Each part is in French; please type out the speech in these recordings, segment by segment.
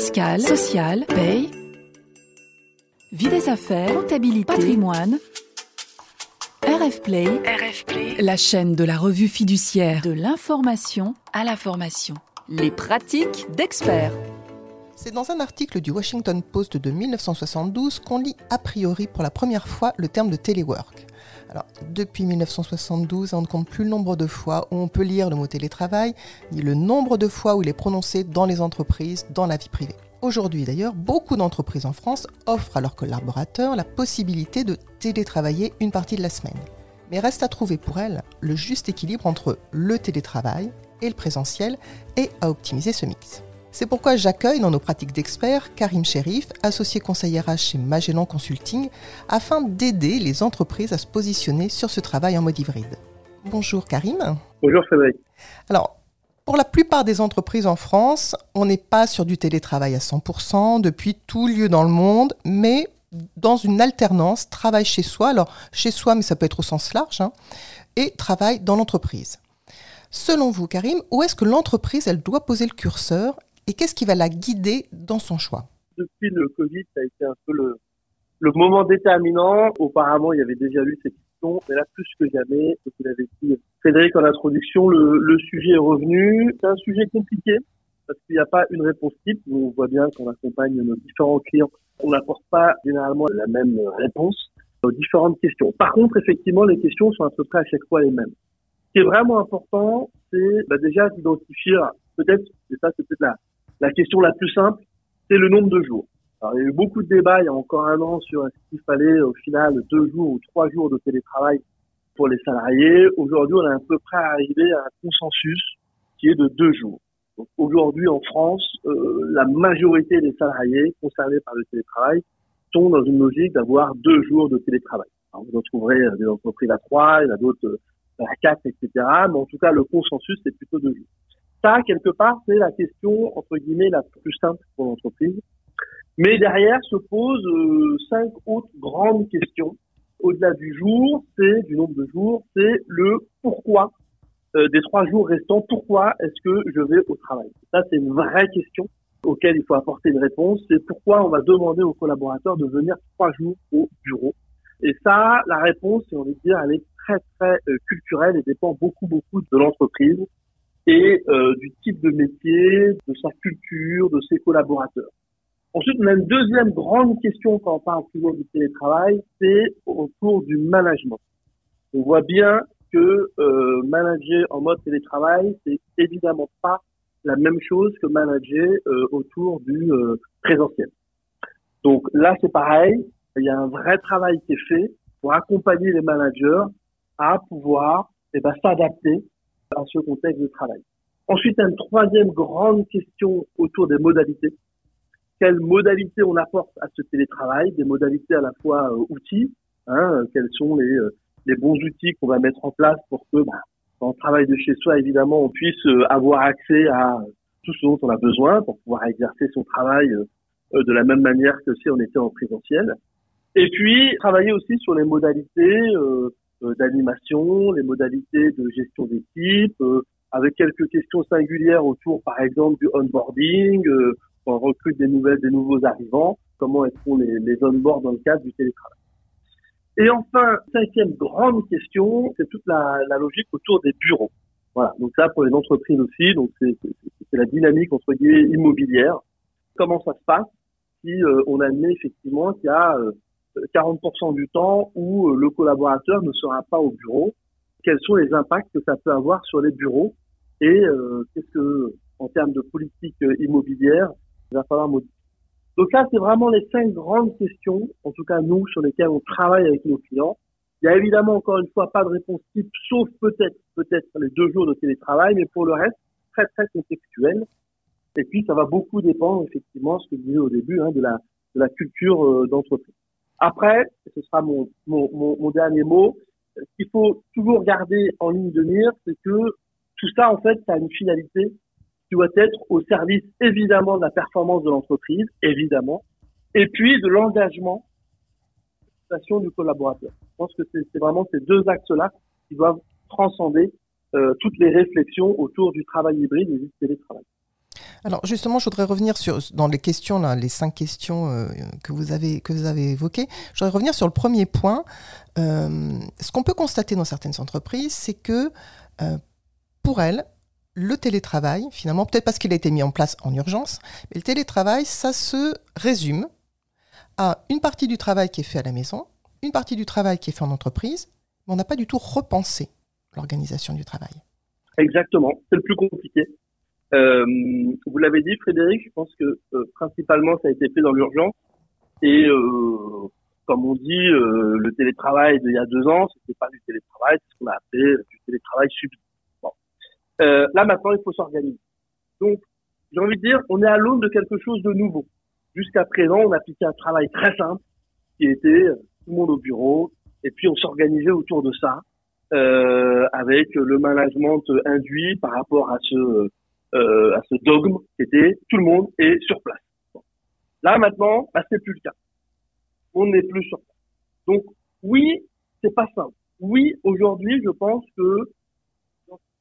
fiscale, sociale, paye, vie des affaires, comptabilité, patrimoine. RF Play, RF Play, la chaîne de la revue fiduciaire de l'information à la formation. Les pratiques d'experts. C'est dans un article du Washington Post de 1972 qu'on lit a priori pour la première fois le terme de téléwork. Alors, depuis 1972, on ne compte plus le nombre de fois où on peut lire le mot télétravail, ni le nombre de fois où il est prononcé dans les entreprises, dans la vie privée. Aujourd'hui d'ailleurs, beaucoup d'entreprises en France offrent à leurs collaborateurs la possibilité de télétravailler une partie de la semaine. Mais reste à trouver pour elles le juste équilibre entre le télétravail et le présentiel et à optimiser ce mix. C'est pourquoi j'accueille dans nos pratiques d'experts Karim Sherif, associé conseiller RH chez Magellan Consulting, afin d'aider les entreprises à se positionner sur ce travail en mode hybride. Bonjour Karim. Bonjour Frédéric. Alors, pour la plupart des entreprises en France, on n'est pas sur du télétravail à 100% depuis tout lieu dans le monde, mais dans une alternance travail chez soi, alors chez soi, mais ça peut être au sens large, hein, et travail dans l'entreprise. Selon vous, Karim, où est-ce que l'entreprise elle doit poser le curseur et qu'est-ce qui va la guider dans son choix? Depuis le Covid, ça a été un peu le, moment déterminant. Auparavant, il y avait déjà eu cette question, mais là, plus que jamais, comme vous l'avez dit, Frédéric, en introduction, le, le sujet est revenu. C'est un sujet compliqué parce qu'il n'y a pas une réponse type. On voit bien qu'on accompagne nos différents clients. On n'apporte pas généralement la même réponse aux différentes questions. Par contre, effectivement, les questions sont à peu près à chaque fois les mêmes. Ce qui est vraiment important, c'est bah, déjà d'identifier, peut-être, et ça c'est peut-être la, la question la plus simple, c'est le nombre de jours. Alors, il y a eu beaucoup de débats il y a encore un an sur est-ce qu'il fallait au final deux jours ou trois jours de télétravail pour les salariés. Aujourd'hui, on est à peu près arrivé à un consensus qui est de deux jours. Aujourd'hui, en France, euh, la majorité des salariés concernés par le télétravail sont dans une logique d'avoir deux jours de télétravail. Alors, vous en trouverez des entreprises à trois, il y en a d'autres euh, à quatre, etc. Mais en tout cas, le consensus, c'est plutôt deux jours. Ça, quelque part, c'est la question, entre guillemets, la plus simple pour l'entreprise. Mais derrière se posent euh, cinq autres grandes questions. Au-delà du jour, c'est du nombre de jours, c'est le pourquoi euh, des trois jours restants. Pourquoi est-ce que je vais au travail? Ça, c'est une vraie question auquel il faut apporter une réponse. C'est pourquoi on va demander aux collaborateurs de venir trois jours au bureau. Et ça, la réponse, on va dire, elle est très très euh, culturelle et dépend beaucoup beaucoup de l'entreprise et euh, du type de métier, de sa culture, de ses collaborateurs. Ensuite, on a une deuxième grande question quand on parle toujours du télétravail, c'est autour du management. On voit bien que euh, manager en mode télétravail, c'est évidemment pas la même chose que manager euh, autour du euh, présentiel. Donc là, c'est pareil, il y a un vrai travail qui est fait pour accompagner les managers à pouvoir eh ben, s'adapter à ce contexte de travail. Ensuite, une troisième grande question autour des modalités. Quelles modalités on apporte à ce télétravail? Des modalités à la fois euh, outils. Hein, quels sont les, euh, les bons outils qu'on va mettre en place pour que, bah, quand on travaille de chez soi, évidemment, on puisse euh, avoir accès à tout ce dont on a besoin pour pouvoir exercer son travail de la même manière que si on était en présentiel. Et puis, travailler aussi sur les modalités euh, d'animation, les modalités de gestion d'équipe, euh, avec quelques questions singulières autour, par exemple, du onboarding, euh, quand on recrute des nouvelles, des nouveaux arrivants, comment est les, les onboard dans le cadre du télétravail. Et enfin, cinquième grande question, c'est toute la, la, logique autour des bureaux. Voilà, donc ça pour les entreprises aussi, donc c'est la dynamique entre guillemets immobilière. Comment ça se passe si on admet effectivement qu'il y a 40% du temps où euh, le collaborateur ne sera pas au bureau. Quels sont les impacts que ça peut avoir sur les bureaux et euh, qu'est-ce que, en termes de politique euh, immobilière, il va falloir modifier. Donc là, c'est vraiment les cinq grandes questions, en tout cas nous, sur lesquelles on travaille avec nos clients. Il y a évidemment encore une fois pas de réponse type, sauf peut-être peut-être les deux jours de télétravail, mais pour le reste, très très contextuel. Et puis ça va beaucoup dépendre effectivement, ce que je disais au début, hein, de la de la culture d'entreprise. Après, ce sera mon, mon, mon, dernier mot, ce qu'il faut toujours garder en ligne de mire, c'est que tout ça, en fait, ça a une finalité qui doit être au service, évidemment, de la performance de l'entreprise, évidemment, et puis de l'engagement du collaborateur. Je pense que c'est vraiment ces deux axes-là qui doivent transcender euh, toutes les réflexions autour du travail hybride et du télétravail. Alors justement, je voudrais revenir sur dans les questions les cinq questions euh, que vous avez que vous avez évoquées. Je voudrais revenir sur le premier point. Euh, ce qu'on peut constater dans certaines entreprises, c'est que euh, pour elles, le télétravail, finalement, peut-être parce qu'il a été mis en place en urgence, mais le télétravail, ça se résume à une partie du travail qui est fait à la maison, une partie du travail qui est fait en entreprise, mais on n'a pas du tout repensé l'organisation du travail. Exactement, c'est le plus compliqué. Euh, vous l'avez dit, Frédéric, je pense que euh, principalement ça a été fait dans l'urgence. Et euh, comme on dit, euh, le télétravail d'il y a deux ans, c'était pas du télétravail, c'est ce qu'on a appelé du télétravail subi. Bon. Euh, là maintenant, il faut s'organiser. Donc, j'ai envie de dire, on est à l'aune de quelque chose de nouveau. Jusqu'à présent, on appliquait un travail très simple, qui était tout le monde au bureau, et puis on s'organisait autour de ça, avec le management induit par rapport à ce euh, à ce dogme qui était tout le monde est sur place. Là maintenant, bah, c'est plus le cas. On n'est plus sur place. Donc oui, c'est pas simple. Oui, aujourd'hui, je pense que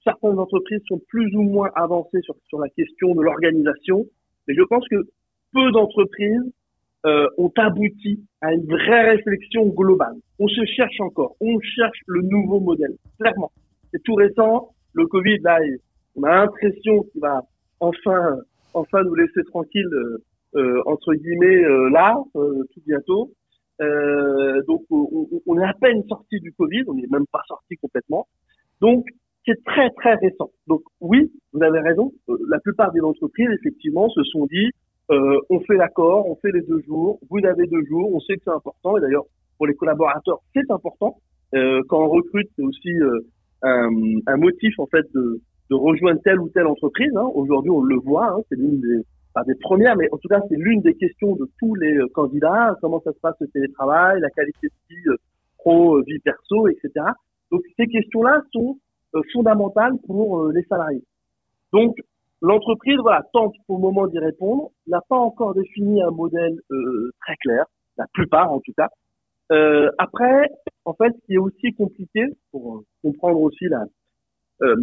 certaines entreprises sont plus ou moins avancées sur, sur la question de l'organisation, mais je pense que peu d'entreprises euh, ont abouti à une vraie réflexion globale. On se cherche encore, on cherche le nouveau modèle, clairement. C'est tout récent, le Covid, là, on a l'impression qu'il va enfin, enfin nous laisser tranquilles, euh, euh entre guillemets, euh, là, euh, tout bientôt. donc, on, on, est à peine sorti du Covid, on n'est même pas sorti complètement. Donc, c'est très très récent. Donc oui, vous avez raison. la plupart des entreprises, effectivement, se sont dit, euh, on fait l'accord, on fait les deux jours. Vous avez deux jours, on sait que c'est important. Et d'ailleurs, pour les collaborateurs, c'est important. Euh, quand on recrute, c'est aussi un, un, motif en fait de, de rejoindre telle ou telle entreprise. Hein. Aujourd'hui, on le voit, hein, c'est l'une des, pas des premières, mais en tout cas, c'est l'une des questions de tous les euh, candidats. Comment ça se passe le télétravail, la qualité de vie euh, pro, euh, vie perso, etc. Donc, ces questions-là sont fondamentales pour les salariés. Donc, l'entreprise, voilà, tente le moment d'y répondre, n'a pas encore défini un modèle très clair, la plupart en tout cas. Euh, après, en fait, ce qui est aussi compliqué pour comprendre aussi la, euh,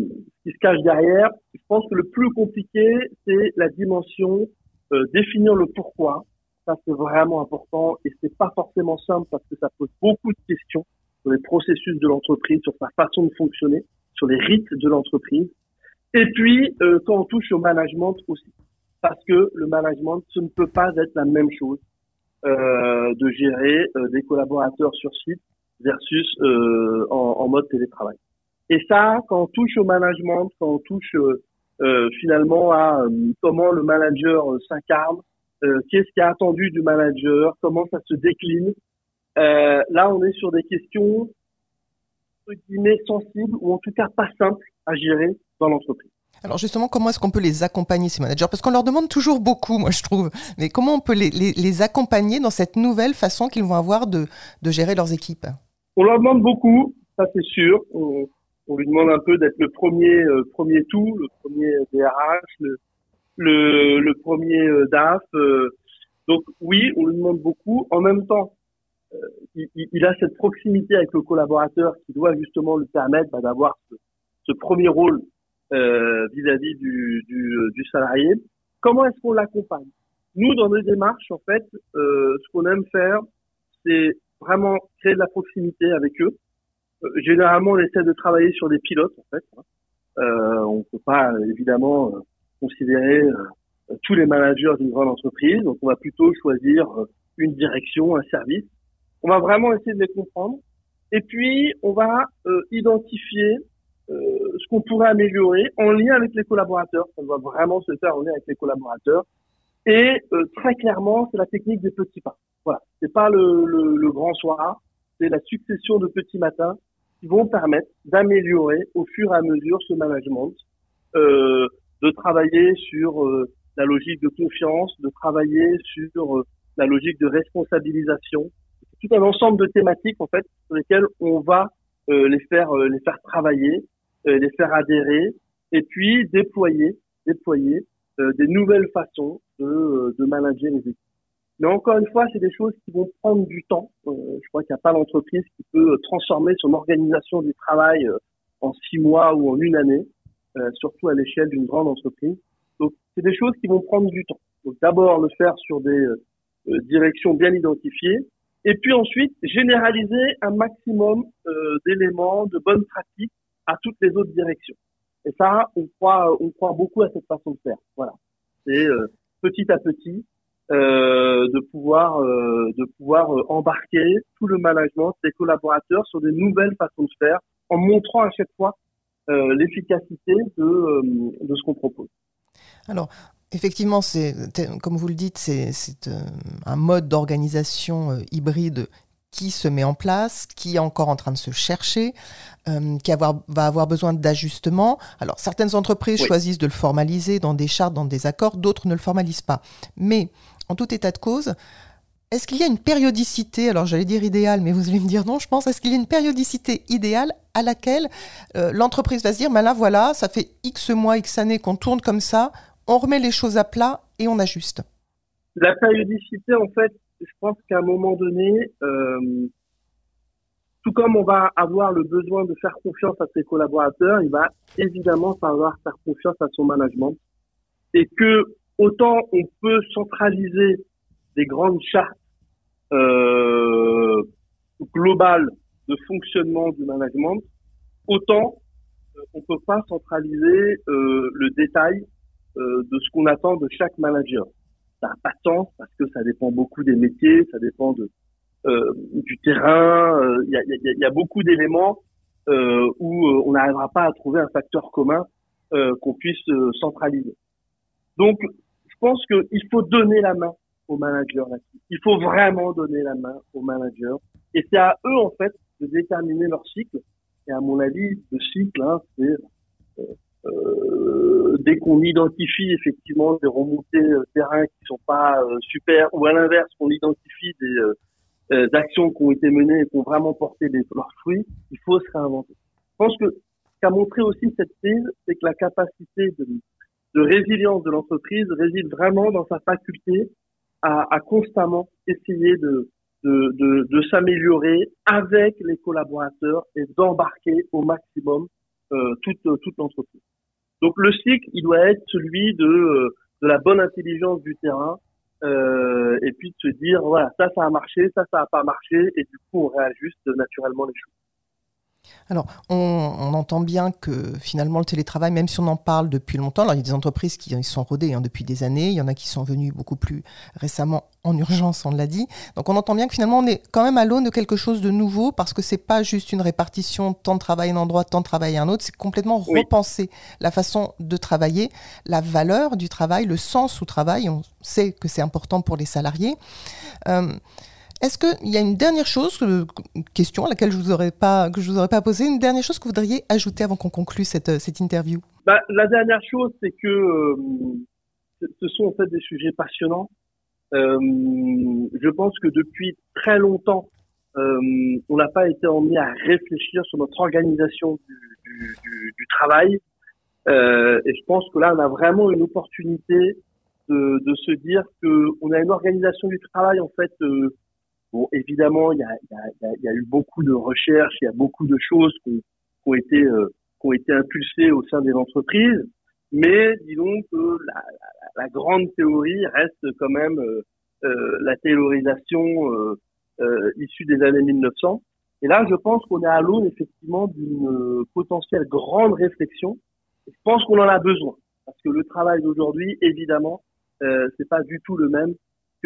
qui se cache derrière. Je pense que le plus compliqué, c'est la dimension euh, définir le pourquoi. Ça, c'est vraiment important et c'est pas forcément simple parce que ça pose beaucoup de questions sur les processus de l'entreprise, sur sa façon de fonctionner, sur les rites de l'entreprise. Et puis, euh, quand on touche au management aussi, parce que le management, ce ne peut pas être la même chose euh, de gérer euh, des collaborateurs sur site versus euh, en, en, mode télétravail. Et ça, quand on touche au management, quand on touche euh, euh finalement à euh, comment le manager euh, s'incarne, qu'est-ce qui est attendu du manager, comment ça se décline, là on est sur des questions entre guillemets sensibles ou en tout cas pas simples à gérer dans l'entreprise. Alors justement, comment est-ce qu'on peut les accompagner, ces managers? Parce qu'on leur demande toujours beaucoup, moi je trouve. Mais comment on peut les, les, les accompagner dans cette nouvelle façon qu'ils vont avoir de, de, gérer leurs équipes? On leur demande beaucoup, ça c'est sûr. On, on lui demande un peu d'être le premier euh, premier tout, le premier DRH, le le, le premier euh, DAF. Euh. donc oui, on lui demande beaucoup. En même temps, il, il, a cette proximité avec le collaborateur qui doit justement lui permettre bah, d'avoir ce, ce, premier rôle vis-à-vis du, du, du, salarié. Comment est-ce qu'on l'accompagne? Nous, dans nos démarches, en fait, ce qu'on aime faire, c'est vraiment créer de la proximité avec eux, euh, généralement, on essaie de travailler sur des pilotes, en fait. Hein. Euh, on ne peut pas, évidemment, euh, considérer euh, tous les managers d'une grande entreprise. Donc, on va plutôt choisir une direction, un service. On va vraiment essayer de les comprendre. Et puis, on va identifier ce qu'on pourrait améliorer en lien avec les collaborateurs. Ça doit vraiment se faire en lien avec les collaborateurs. Et très clairement, c'est la technique des petits pas. Voilà, c'est pas le, le, le grand soir, c'est la succession de petits matins qui vont permettre d'améliorer au fur et à mesure ce management, euh, de travailler sur euh, la logique de confiance, de travailler sur euh, la logique de responsabilisation. Tout un ensemble de thématiques en fait sur lesquelles on va euh, les faire euh, les faire travailler, les faire adhérer et puis déployer déployer des nouvelles façons de, de manager les équipes. Mais encore une fois, c'est des choses qui vont prendre du temps. Euh, je crois qu'il n'y a pas d'entreprise qui peut euh, transformer son organisation du travail euh, en six mois ou en une année, surtout à l'échelle d'une grande entreprise. Donc, c'est des choses qui vont prendre du temps. Donc d'abord le faire sur des euh, directions bien identifiées, et puis ensuite généraliser un maximum euh, d'éléments, de bonnes pratiques à toutes les autres directions. Et ça, on croit, on croit beaucoup à cette façon de faire. Voilà, c'est euh, petit à petit euh, de pouvoir, de pouvoir embarquer tout le management, ses collaborateurs sur des nouvelles façons de faire, en montrant à chaque fois l'efficacité de, de ce qu'on propose. Alors, Effectivement, c'est comme vous le dites, c'est euh, un mode d'organisation euh, hybride qui se met en place, qui est encore en train de se chercher, euh, qui va avoir besoin d'ajustements. Alors, certaines entreprises choisissent de le formaliser dans des chartes, dans des accords, d'autres ne le formalisent pas. Mais, en tout état de cause, est-ce qu'il y a une périodicité, alors j'allais dire idéale, mais vous allez me dire non, je pense, est-ce qu'il y a une périodicité idéale à laquelle l'entreprise va se dire, ben là voilà, ça fait X mois, X années qu'on tourne comme ça, on remet les choses à plat et on ajuste? La périodicité, en fait, je pense qu'à un moment donné, euh, tout comme on va avoir le besoin de faire confiance à ses collaborateurs, il va évidemment falloir faire confiance à son management. Et que autant on peut centraliser des grandes chartes euh, globales de fonctionnement du management, autant euh, on peut pas centraliser euh, le détail euh, de ce qu'on attend de chaque manager. Ça n'a pas de sens parce que ça dépend beaucoup des métiers, ça dépend de, euh, du terrain. Euh, il y, a, y, y, a, beaucoup d'éléments euh, où on n'arrivera pas à trouver un facteur commun qu'on puisse centraliser. Donc, pense qu'il faut donner la main aux managers. Il faut vraiment donner la main aux managers. Et c'est à eux, en fait, de déterminer leur cycle. Et à mon avis, le cycle, hein, c'est euh, dès qu'on identifie effectivement des remontées euh, terrain qui sont pas euh, super, ou à l'inverse, qu'on identifie des actions qui ont été menées et qui ont vraiment porté leurs fruits, il faut se réinventer. Je pense que ce qu'a montré aussi cette crise, c'est que la capacité de, de résilience de l'entreprise réside vraiment dans sa faculté à, à constamment essayer de, de, de, de s'améliorer avec les collaborateurs et d'embarquer au maximum euh, toute, toute l'entreprise. Donc le cycle, il doit être celui de, euh, de la bonne intelligence du terrain euh, et puis de se dire voilà ça ça a marché, ça ça a pas marché et du coup on réajuste naturellement les choses. Alors, on, entend bien que finalement le télétravail, même si on en parle depuis longtemps, alors il y a des entreprises qui sont rodées hein, depuis des années, il y en a qui sont venues beaucoup plus récemment en urgence, on l'a dit. Donc on entend bien que finalement on est quand même à l'aune de quelque chose de nouveau parce que c'est pas juste une répartition temps de travail à un endroit, temps de travail à un autre, c'est complètement repenser la façon de travailler, la valeur du travail, le sens au travail. On sait que c'est important pour les salariés. Euh, est-ce qu'il y a une dernière chose, une euh, question à laquelle je vous aurais pas, que je vous aurais pas posé, une dernière chose que vous voudriez ajouter avant qu'on conclue cette, euh, cette interview? Bah, La dernière chose, c'est que euh, ce sont en fait des sujets passionnants. Je pense que depuis très longtemps, on n'a pas été emmené à réfléchir sur notre organisation du, travail. Et je pense que là, on a vraiment une opportunité de, de se dire que on a une organisation du travail en fait Bon, évidemment, il y a, y, a, y a, eu beaucoup de recherches, il y a beaucoup de choses qui, ont été euh, qui ont été impulsées au sein des entreprises, mais disons que la, la, la grande théorie reste quand même euh, euh la théorisation euh, euh, issue des années 1900. Et là, je pense qu'on est à l'aune effectivement d'une potentielle grande réflexion. Je pense qu'on en a besoin parce que le travail d'aujourd'hui, évidemment, euh, c'est pas du tout le même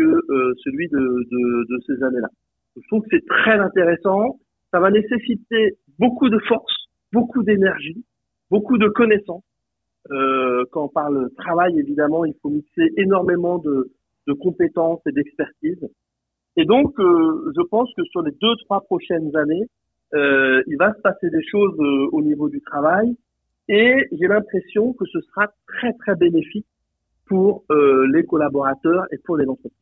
que euh, celui de, ces années-là. Je trouve que c'est très intéressant. Ça va nécessiter beaucoup de force, beaucoup d'énergie, beaucoup de connaissances. Euh, quand on parle travail, évidemment, il faut mixer énormément de, compétences et d'expertise. Et donc, euh, je pense que sur les deux, trois prochaines années, il va se passer des choses au niveau du travail. Et j'ai l'impression que ce sera très, très bénéfique pour les collaborateurs et pour les entreprises.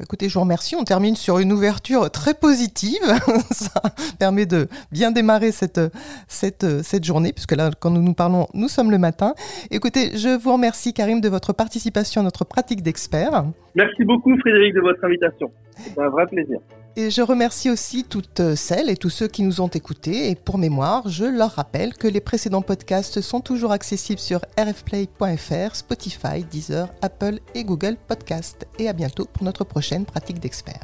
Écoutez, je vous remercie. On termine sur une ouverture très positive. Ça permet de bien démarrer cette, cette, cette journée, puisque là, quand nous nous parlons, nous sommes le matin. Écoutez, je vous remercie, Karim, de votre participation à notre pratique d'expert. Merci beaucoup, Frédéric, de votre invitation. C'est un vrai plaisir. Et je remercie aussi toutes celles et tous ceux qui nous ont écoutés. Et pour mémoire, je leur rappelle que les précédents podcasts sont toujours accessibles sur rfplay.fr, Spotify, Deezer, Apple et Google Podcast. Et à bientôt pour notre prochaine pratique d'expert.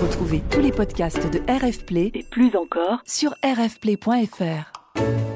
Retrouvez tous les podcasts de RF Play et plus encore sur rfplay.fr.